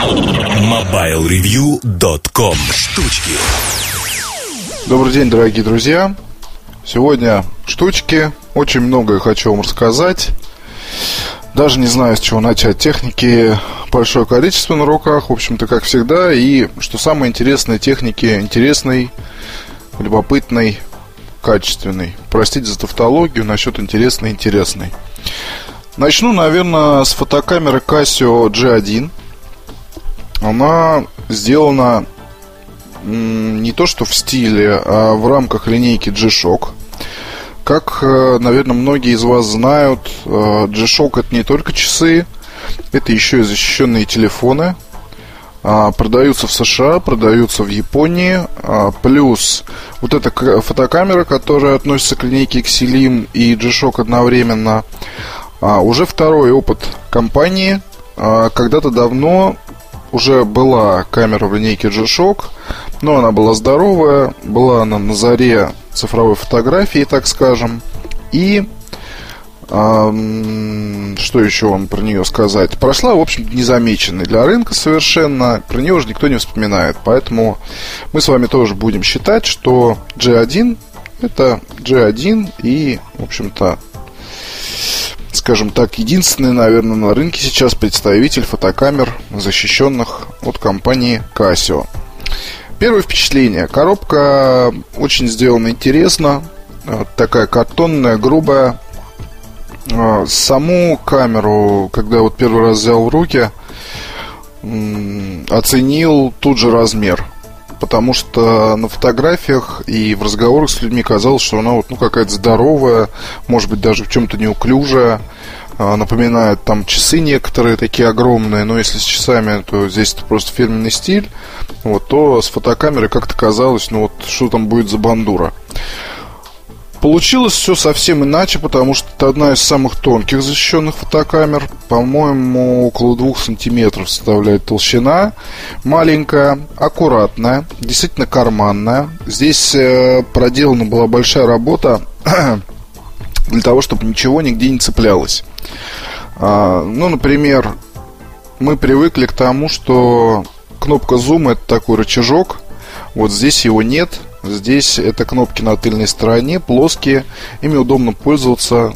MobileReview.com Штучки Добрый день, дорогие друзья. Сегодня штучки. Очень многое хочу вам рассказать. Даже не знаю, с чего начать. Техники большое количество на руках, в общем-то, как всегда. И, что самое интересное, техники интересной, любопытной, качественной. Простите за тавтологию насчет интересной интересной. Начну, наверное, с фотокамеры Casio G1. Она сделана не то что в стиле, а в рамках линейки G-Shock. Как, э, наверное, многие из вас знают, э, G-Shock это не только часы, это еще и защищенные телефоны. А, продаются в США, продаются в Японии. А, плюс вот эта фотокамера, которая относится к линейке Xelim и G-Shock одновременно. А, уже второй опыт компании. Когда-то давно уже была камера в линейке G-Shock, но она была здоровая, была она на заре цифровой фотографии, так скажем. И что еще вам про нее сказать? Прошла, в общем, незамеченной для рынка совершенно. Про нее уже никто не вспоминает. Поэтому мы с вами тоже будем считать, что G1 это G1 и, в общем-то, скажем так, единственный, наверное, на рынке сейчас представитель фотокамер, защищенных от компании Casio. Первое впечатление. Коробка очень сделана интересно. Такая картонная, грубая. А, саму камеру, когда вот первый раз взял в руки, оценил тут же размер. Потому что на фотографиях и в разговорах с людьми казалось, что она вот, ну, какая-то здоровая, может быть, даже в чем-то неуклюжая. А, напоминает там часы некоторые такие огромные, но если с часами, то здесь это просто фирменный стиль, вот, то с фотокамерой как-то казалось, ну вот, что там будет за бандура. Получилось все совсем иначе, потому что это одна из самых тонких защищенных фотокамер. По-моему, около двух сантиметров составляет толщина. Маленькая, аккуратная, действительно карманная. Здесь э, проделана была большая работа для того, чтобы ничего нигде не цеплялось. А, ну, например, мы привыкли к тому, что кнопка зума это такой рычажок. Вот здесь его нет. Здесь это кнопки на тыльной стороне, плоские. Ими удобно пользоваться,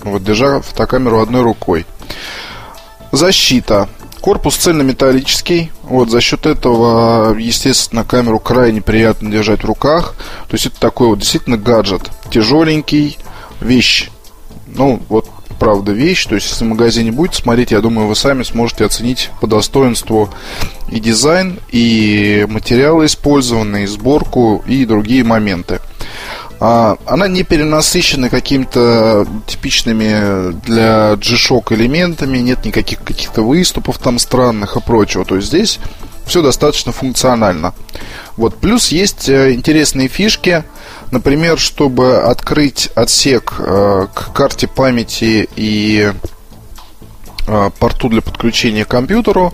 вот, держа фотокамеру одной рукой. Защита. Корпус цельнометаллический. Вот, за счет этого, естественно, камеру крайне приятно держать в руках. То есть это такой вот действительно гаджет. Тяжеленький, вещь. Ну, вот правда вещь. То есть, если в магазине будет смотреть, я думаю, вы сами сможете оценить по достоинству и дизайн, и материалы использованные, и сборку, и другие моменты. А, она не перенасыщена какими-то типичными для G-Shock элементами, нет никаких каких-то выступов там странных и прочего. То есть здесь все достаточно функционально. Вот. Плюс есть э, интересные фишки. Например, чтобы открыть отсек э, к карте памяти и э, порту для подключения к компьютеру,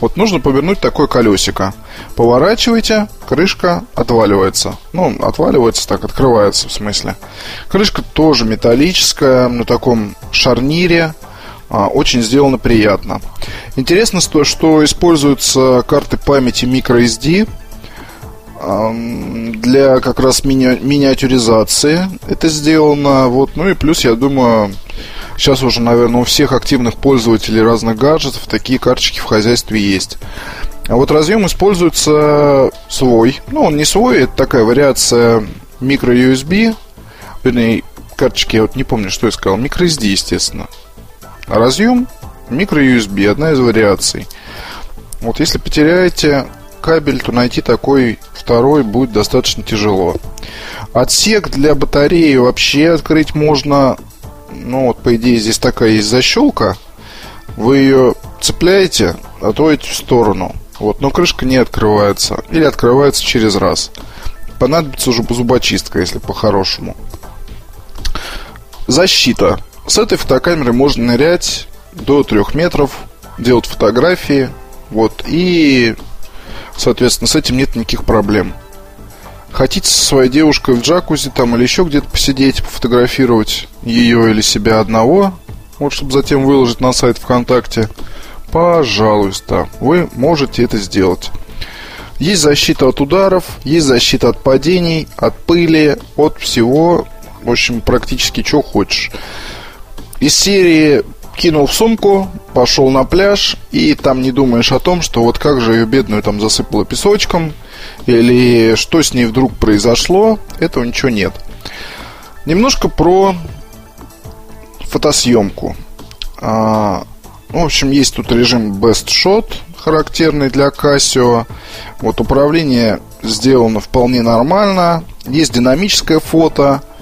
вот нужно повернуть такое колесико. Поворачиваете, крышка отваливается. Ну, отваливается так, открывается в смысле. Крышка тоже металлическая, на таком шарнире. А, очень сделано приятно. Интересно, что, что используются карты памяти microSD для как раз мини- миниатюризации это сделано. Вот. Ну и плюс, я думаю, сейчас уже, наверное, у всех активных пользователей разных гаджетов такие карточки в хозяйстве есть. А вот разъем используется свой. Ну, он не свой, это такая вариация micro-USB. Вернее, карточки, я вот не помню, что я сказал. Micro-SD, естественно. А разъем micro-USB, одна из вариаций. Вот если потеряете кабель, то найти такой второй будет достаточно тяжело. Отсек для батареи вообще открыть можно. Ну вот, по идее, здесь такая есть защелка. Вы ее цепляете, отводите в сторону. Вот, но крышка не открывается. Или открывается через раз. Понадобится уже зубочистка, если по-хорошему. Защита. С этой фотокамерой можно нырять до 3 метров, делать фотографии. Вот, и Соответственно, с этим нет никаких проблем. Хотите со своей девушкой в джакузи там или еще где-то посидеть, пофотографировать ее или себя одного, вот чтобы затем выложить на сайт ВКонтакте, пожалуйста, вы можете это сделать. Есть защита от ударов, есть защита от падений, от пыли, от всего, в общем, практически что хочешь. Из серии кинул в сумку, пошел на пляж, и там не думаешь о том, что вот как же ее бедную там засыпало песочком, или что с ней вдруг произошло, этого ничего нет. Немножко про фотосъемку. А, в общем, есть тут режим Best Shot, характерный для Casio. Вот управление сделано вполне нормально. Есть динамическое фото –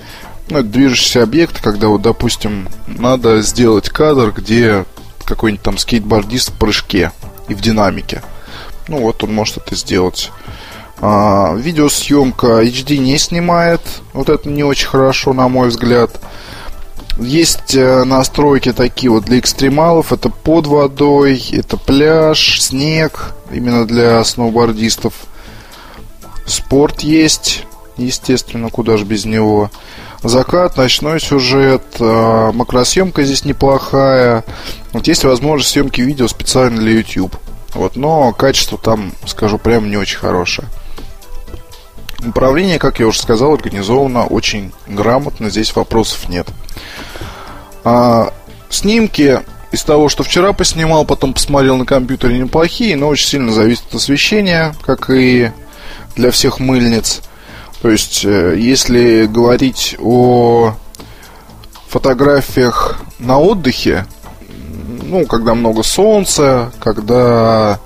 ну, это движущийся объект, когда вот, допустим, надо сделать кадр, где какой-нибудь там скейтбордист в прыжке и в динамике. Ну, вот он может это сделать. А, видеосъемка HD не снимает. Вот это не очень хорошо, на мой взгляд. Есть э, настройки такие вот для экстремалов. Это под водой, это пляж, снег. Именно для сноубордистов. Спорт есть. Естественно, куда же без него. Закат, ночной сюжет, э, макросъемка здесь неплохая. Вот есть возможность съемки видео специально для YouTube. Вот, но качество там, скажу прямо, не очень хорошее. Управление, как я уже сказал, организовано очень грамотно, здесь вопросов нет. А, снимки из того, что вчера поснимал, потом посмотрел на компьютере, неплохие, но очень сильно зависит от освещения, как и для всех мыльниц. То есть, э, если говорить о фотографиях на отдыхе, ну, когда много солнца, когда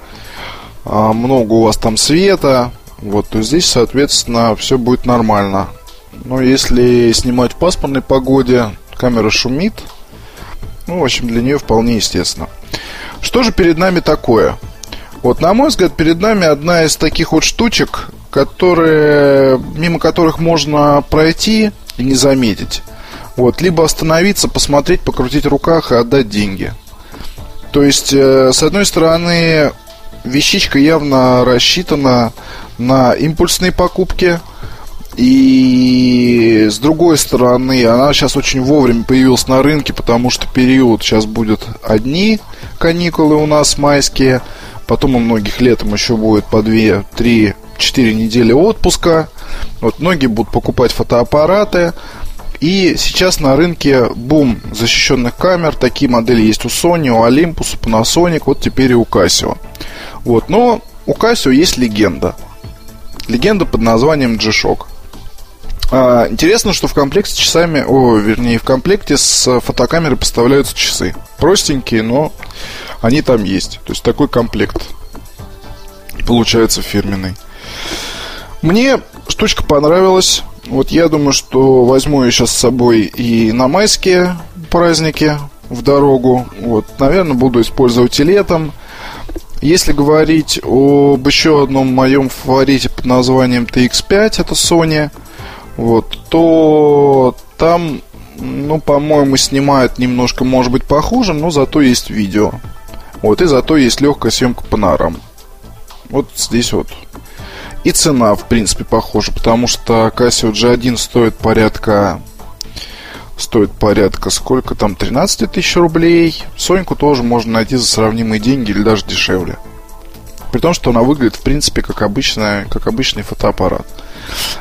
а, много у вас там света, вот, то здесь, соответственно, все будет нормально. Но если снимать в пасмурной погоде, камера шумит, ну, в общем, для нее вполне естественно. Что же перед нами такое? Вот, на мой взгляд, перед нами одна из таких вот штучек, которые, мимо которых можно пройти и не заметить. Вот, либо остановиться, посмотреть, покрутить в руках и отдать деньги. То есть, э, с одной стороны, вещичка явно рассчитана на импульсные покупки. И с другой стороны, она сейчас очень вовремя появилась на рынке, потому что период сейчас будет одни каникулы у нас майские, потом у многих летом еще будет по 2-3 4 недели отпуска. Вот многие будут покупать фотоаппараты. И сейчас на рынке бум защищенных камер. Такие модели есть у Sony, у Olympus, у Panasonic, вот теперь и у Casio. Вот, но у Casio есть легенда. Легенда под названием G-Shock. А, интересно, что в комплекте с часами, о, вернее, в комплекте с фотокамерой поставляются часы. Простенькие, но они там есть. То есть такой комплект получается фирменный. Мне штучка понравилась. Вот я думаю, что возьму ее сейчас с собой и на майские праздники в дорогу. Вот, наверное, буду использовать и летом. Если говорить об еще одном моем фаворите под названием TX5, это Sony, вот, то там, ну, по-моему, снимают немножко, может быть, похуже, но зато есть видео. Вот, и зато есть легкая съемка панорам. Вот здесь вот и цена, в принципе, похожа, потому что Casio G1 стоит порядка стоит порядка сколько там, 13 тысяч рублей. Соньку тоже можно найти за сравнимые деньги или даже дешевле. При том, что она выглядит, в принципе, как, обычная, как обычный фотоаппарат.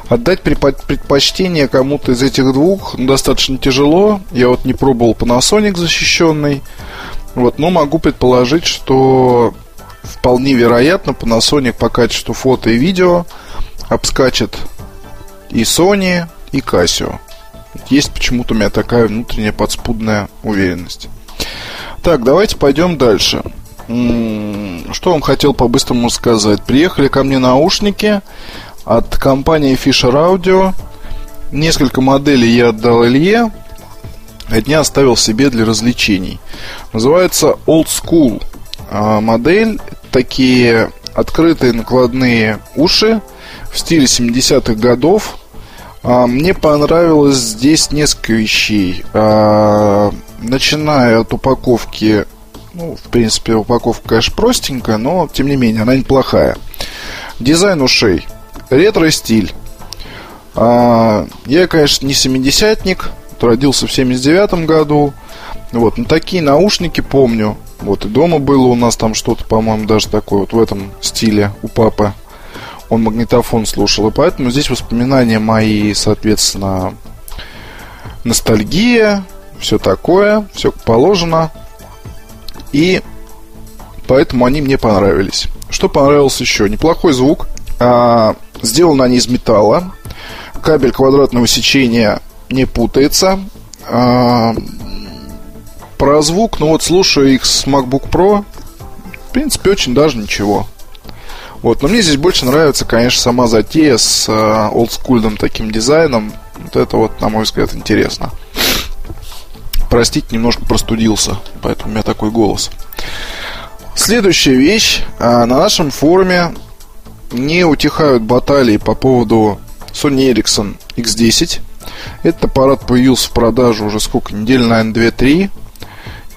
Отдать предпочтение кому-то из этих двух ну, достаточно тяжело. Я вот не пробовал Panasonic защищенный. Вот, но могу предположить, что вполне вероятно Panasonic по качеству фото и видео обскачет и Sony, и Casio. Есть почему-то у меня такая внутренняя подспудная уверенность. Так, давайте пойдем дальше. Что вам хотел по-быстрому сказать? Приехали ко мне наушники от компании Fisher Audio. Несколько моделей я отдал Илье. Одни оставил себе для развлечений. Называется Old School а, модель такие открытые накладные уши в стиле 70-х годов. А, мне понравилось здесь несколько вещей. А, начиная от упаковки, ну, в принципе, упаковка, конечно, простенькая, но, тем не менее, она неплохая. Дизайн ушей. Ретро-стиль. А, я, конечно, не 70-ник, родился в 79 году. Вот, но такие наушники помню. Вот и дома было у нас там что-то, по-моему, даже такое вот в этом стиле у папы. Он магнитофон слушал, и поэтому здесь воспоминания мои, соответственно, ностальгия, все такое, все положено. И поэтому они мне понравились. Что понравилось еще? Неплохой звук. А, сделаны они из металла. Кабель квадратного сечения не путается. А, про звук, ну вот слушаю их с MacBook Pro, в принципе, очень даже ничего. Вот, но мне здесь больше нравится, конечно, сама затея с э, олдскульным таким дизайном. Вот это вот, на мой взгляд, интересно. Простите, немножко простудился, поэтому у меня такой голос. Следующая вещь. Э, на нашем форуме не утихают баталии по поводу Sony Ericsson X10. Этот аппарат появился в продаже уже сколько? Недель, наверное, 2-3.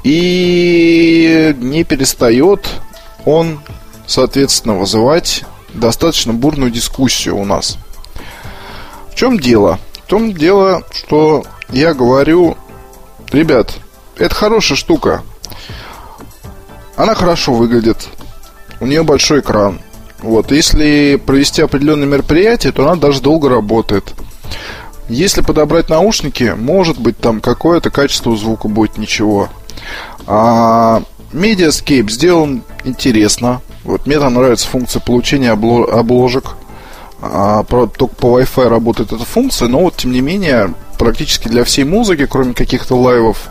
И не перестает он, соответственно, вызывать достаточно бурную дискуссию у нас. В чем дело? В том дело, что я говорю, ребят, это хорошая штука. Она хорошо выглядит. У нее большой экран. Вот, если провести определенное мероприятие, то она даже долго работает. Если подобрать наушники, может быть, там какое-то качество звука будет ничего. Mediascape сделан интересно. Вот мне там нравится функция получения обложек. А, только по Wi-Fi работает эта функция, но вот тем не менее практически для всей музыки, кроме каких-то лайвов,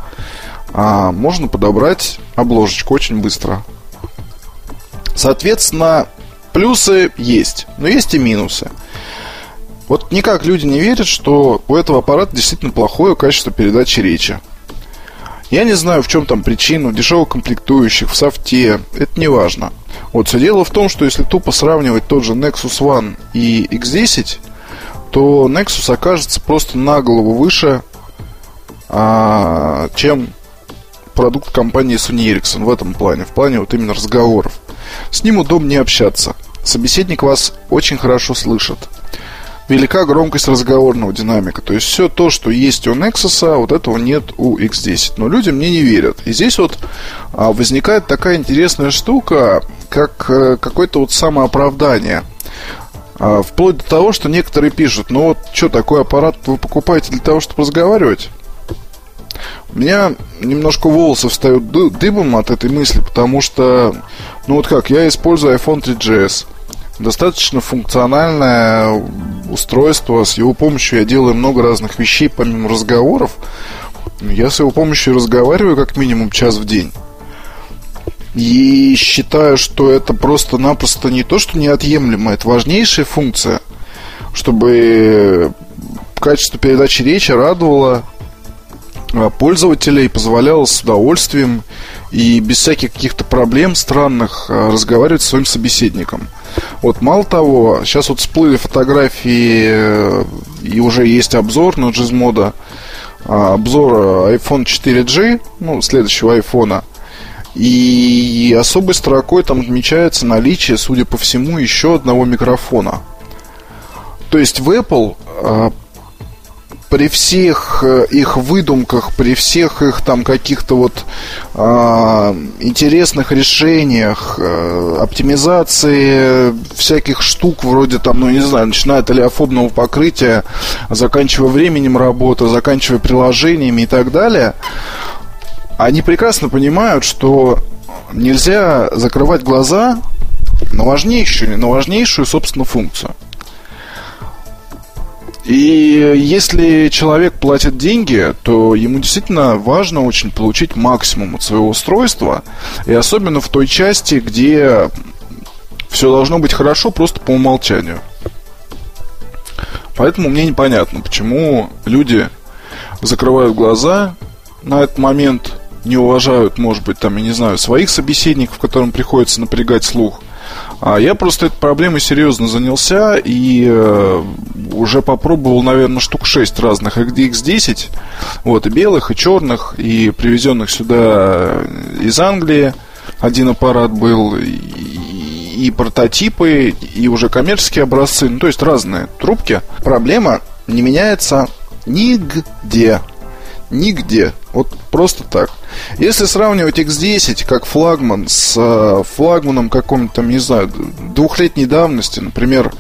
а, можно подобрать обложечку очень быстро. Соответственно, плюсы есть, но есть и минусы. Вот никак люди не верят, что у этого аппарата действительно плохое качество передачи речи. Я не знаю, в чем там причина, дешевых комплектующих, в софте, это не важно. Вот все дело в том, что если тупо сравнивать тот же Nexus One и X10, то Nexus окажется просто на голову выше, а, чем продукт компании Sony Ericsson в этом плане, в плане вот именно разговоров. С ним удобнее общаться. Собеседник вас очень хорошо слышит велика громкость разговорного динамика. То есть все то, что есть у Nexus, а вот этого нет у X10. Но люди мне не верят. И здесь вот а, возникает такая интересная штука, как а, какое-то вот самооправдание. А, вплоть до того, что некоторые пишут, ну вот что, такой аппарат вы покупаете для того, чтобы разговаривать? У меня немножко волосы встают дыбом от этой мысли, потому что, ну вот как, я использую iPhone 3GS – достаточно функциональное устройство. С его помощью я делаю много разных вещей, помимо разговоров. Я с его помощью разговариваю как минимум час в день. И считаю, что это просто-напросто не то, что неотъемлемо, это важнейшая функция, чтобы качество передачи речи радовало а, пользователей, позволяло с удовольствием и без всяких каких-то проблем странных а, разговаривать с своим собеседником. Вот, мало того, сейчас вот всплыли фотографии, э, и уже есть обзор на Gizmodo, а, обзор iPhone 4G, ну, следующего iPhone. И особой строкой там отмечается наличие, судя по всему, еще одного микрофона. То есть в Apple а, при всех э, их выдумках, при всех их там каких-то вот э, интересных решениях, э, оптимизации всяких штук вроде там, ну не знаю, начиная от алиофобного покрытия, заканчивая временем работы, заканчивая приложениями и так далее, они прекрасно понимают, что нельзя закрывать глаза на важнейшую, на важнейшую, собственно, функцию – и если человек платит деньги, то ему действительно важно очень получить максимум от своего устройства. И особенно в той части, где все должно быть хорошо просто по умолчанию. Поэтому мне непонятно, почему люди закрывают глаза на этот момент, не уважают, может быть, там, я не знаю, своих собеседников, которым приходится напрягать слух. А я просто этой проблемой серьезно занялся и э, уже попробовал, наверное, штук 6 разных X10. Вот, и белых, и черных, и привезенных сюда из Англии. Один аппарат был, и, прототипы, и уже коммерческие образцы, ну, то есть разные трубки. Проблема не меняется нигде. Нигде. Вот просто так. Если сравнивать X10 как флагман с э, флагманом каком-то, там, не знаю, двухлетней давности, например,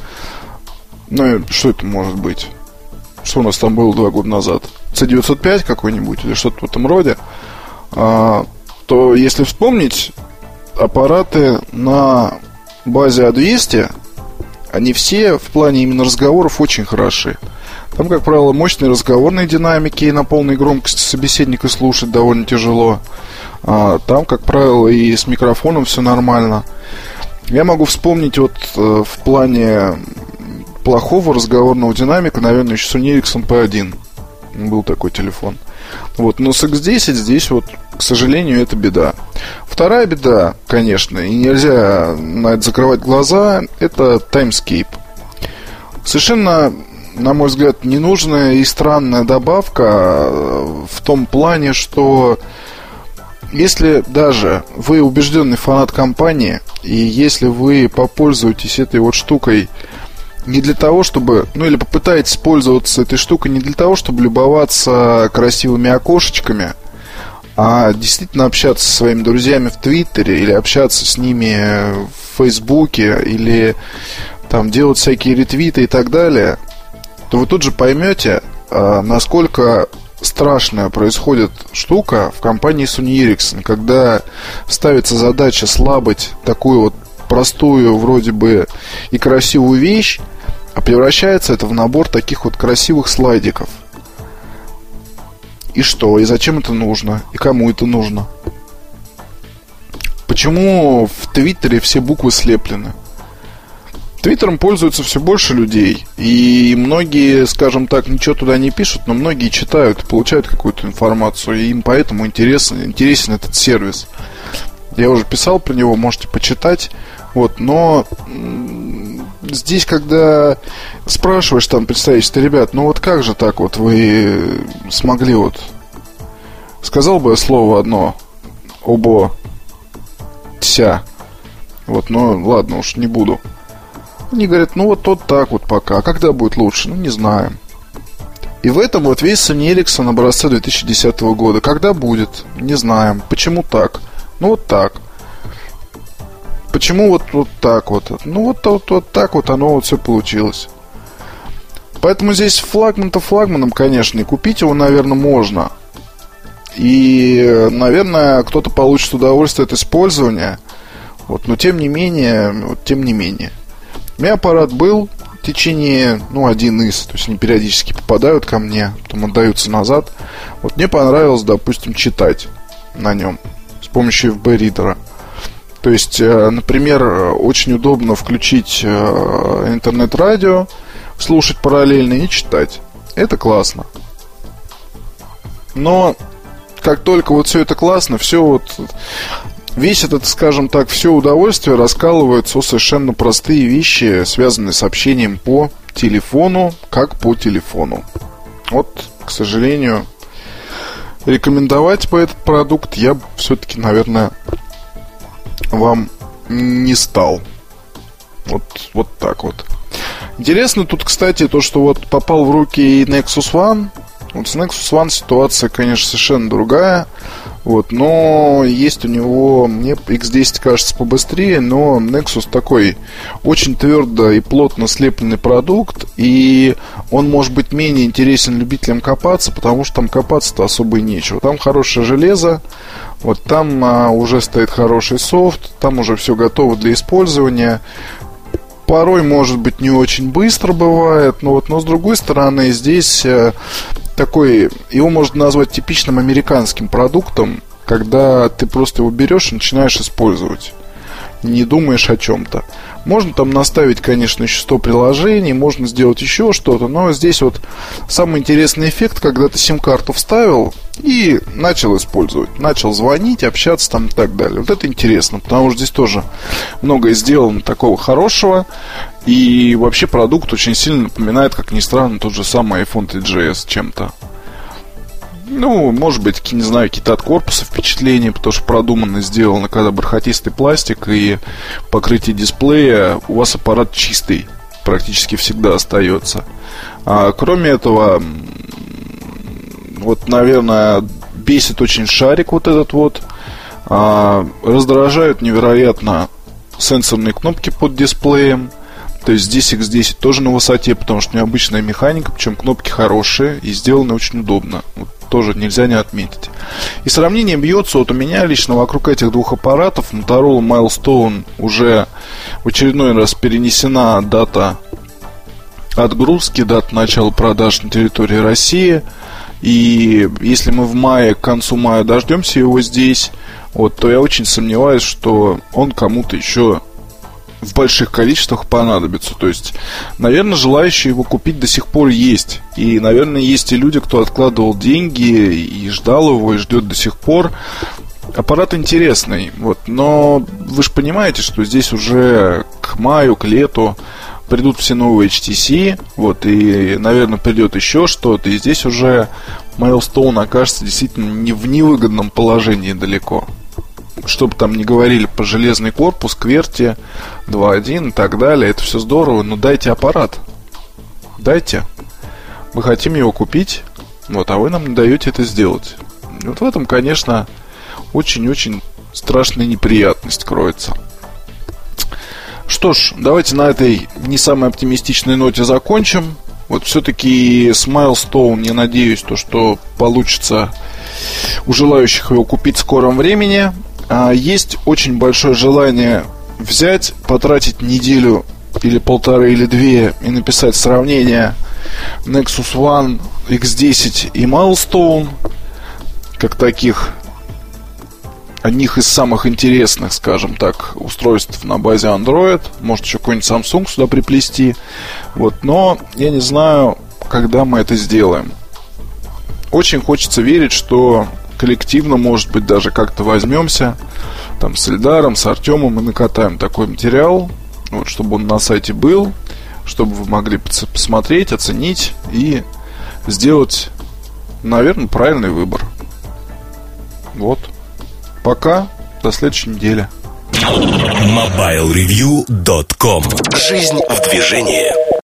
ну, что это может быть? Что у нас там было два года назад? C905 какой-нибудь или что-то в этом роде. А, то если вспомнить, аппараты на базе А200, они все в плане именно разговоров очень хороши. Там, как правило, мощные разговорные динамики, и на полной громкости собеседника слушать довольно тяжело. А, там, как правило, и с микрофоном все нормально. Я могу вспомнить вот э, в плане плохого разговорного динамика, наверное, еще Sony Ericsson P1. Был такой телефон. Вот, но с X10 здесь вот, к сожалению, это беда. Вторая беда, конечно, и нельзя на это закрывать глаза, это Timescape. Совершенно на мой взгляд, ненужная и странная добавка э, в том плане, что если даже вы убежденный фанат компании, и если вы попользуетесь этой вот штукой не для того, чтобы, ну или попытаетесь пользоваться этой штукой не для того, чтобы любоваться красивыми окошечками, а действительно общаться со своими друзьями в Твиттере или общаться с ними в Фейсбуке или там делать всякие ретвиты и так далее, то вы тут же поймете, а, насколько страшная происходит штука в компании Sony Ericsson, когда ставится задача слабить такую вот простую вроде бы и красивую вещь, а превращается это в набор таких вот красивых слайдиков. И что? И зачем это нужно? И кому это нужно? Почему в Твиттере все буквы слеплены? Твиттером пользуются все больше людей. И многие, скажем так, ничего туда не пишут, но многие читают, получают какую-то информацию. И им поэтому интересен, интересен этот сервис. Я уже писал про него, можете почитать. Вот, но здесь, когда спрашиваешь там представительство, ребят, ну вот как же так вот вы смогли вот... Сказал бы я слово одно. Обо. Тся. Вот, ну ладно уж, не буду. Они говорят, ну вот тот так вот пока. А когда будет лучше? Ну, не знаем. И в этом вот весь Sony Ericsson образца 2010 года. Когда будет? Не знаем. Почему так? Ну вот так. Почему вот, вот так вот? Ну вот, вот, вот так вот оно вот все получилось. Поэтому здесь флагман-то флагманом, конечно, и купить его, наверное, можно. И, наверное, кто-то получит удовольствие от использования. Вот, но тем не менее, вот, тем не менее. У меня аппарат был в течение, ну, один из, то есть они периодически попадают ко мне, потом отдаются назад. Вот мне понравилось, допустим, читать на нем с помощью FB-ридера. То есть, э, например, очень удобно включить э, интернет-радио, слушать параллельно и читать. Это классно. Но как только вот все это классно, все вот весь этот, скажем так, все удовольствие раскалывается о совершенно простые вещи, связанные с общением по телефону, как по телефону. Вот, к сожалению, рекомендовать по этот продукт я все-таки, наверное, вам не стал. Вот, вот так вот. Интересно тут, кстати, то, что вот попал в руки Nexus One. Вот с Nexus One ситуация, конечно, совершенно другая. Вот, но есть у него, мне X10 кажется побыстрее, но Nexus такой очень твердо и плотно слепленный продукт, и он может быть менее интересен любителям копаться, потому что там копаться-то особо и нечего. Там хорошее железо, вот там а, уже стоит хороший софт, там уже все готово для использования. Порой, может быть, не очень быстро бывает, но вот, но с другой стороны, здесь э, такой, его можно назвать типичным американским продуктом, когда ты просто его берешь и начинаешь использовать. Не думаешь о чем-то. Можно там наставить, конечно, еще 100 приложений, можно сделать еще что-то, но здесь вот самый интересный эффект, когда ты сим-карту вставил и начал использовать. Начал звонить, общаться там и так далее. Вот это интересно, потому что здесь тоже многое сделано такого хорошего. И вообще продукт очень сильно напоминает, как ни странно, тот же самый iPhone 3GS чем-то. Ну, может быть, не знаю, какие-то от корпуса впечатления, потому что продуманно сделано, когда бархатистый пластик и покрытие дисплея, у вас аппарат чистый практически всегда остается. А кроме этого, вот, наверное, бесит очень шарик вот этот вот. А, раздражают невероятно сенсорные кнопки под дисплеем. То есть здесь X10 тоже на высоте, потому что необычная механика, причем кнопки хорошие и сделаны очень удобно. Вот тоже нельзя не отметить. И сравнение бьется вот у меня лично вокруг этих двух аппаратов. Motorola Milestone уже в очередной раз перенесена дата отгрузки, дата начала продаж на территории России. И если мы в мае, к концу мая дождемся его здесь, вот, то я очень сомневаюсь, что он кому-то еще в больших количествах понадобится. То есть, наверное, желающие его купить до сих пор есть. И, наверное, есть и люди, кто откладывал деньги и ждал его, и ждет до сих пор. Аппарат интересный, вот, но вы же понимаете, что здесь уже к маю, к лету придут все новые HTC, вот, и, наверное, придет еще что-то, и здесь уже Milestone окажется действительно не в невыгодном положении далеко что бы там ни говорили по железный корпус, кверти, 2.1 и так далее, это все здорово, но дайте аппарат. Дайте. Мы хотим его купить, вот, а вы нам не даете это сделать. Вот в этом, конечно, очень-очень страшная неприятность кроется. Что ж, давайте на этой не самой оптимистичной ноте закончим. Вот все-таки с Milestone я надеюсь, то, что получится у желающих его купить в скором времени. А, есть очень большое желание взять, потратить неделю или полторы или две и написать сравнение Nexus One, X10 и Milestone как таких одних из самых интересных, скажем так, устройств на базе Android. Может еще какой-нибудь Samsung сюда приплести. Вот, но я не знаю, когда мы это сделаем. Очень хочется верить, что коллективно, может быть, даже как-то возьмемся там с Эльдаром, с Артемом и накатаем такой материал, вот, чтобы он на сайте был, чтобы вы могли посмотреть, оценить и сделать, наверное, правильный выбор. Вот. Пока. До следующей недели. MobileReview.com Жизнь в движении.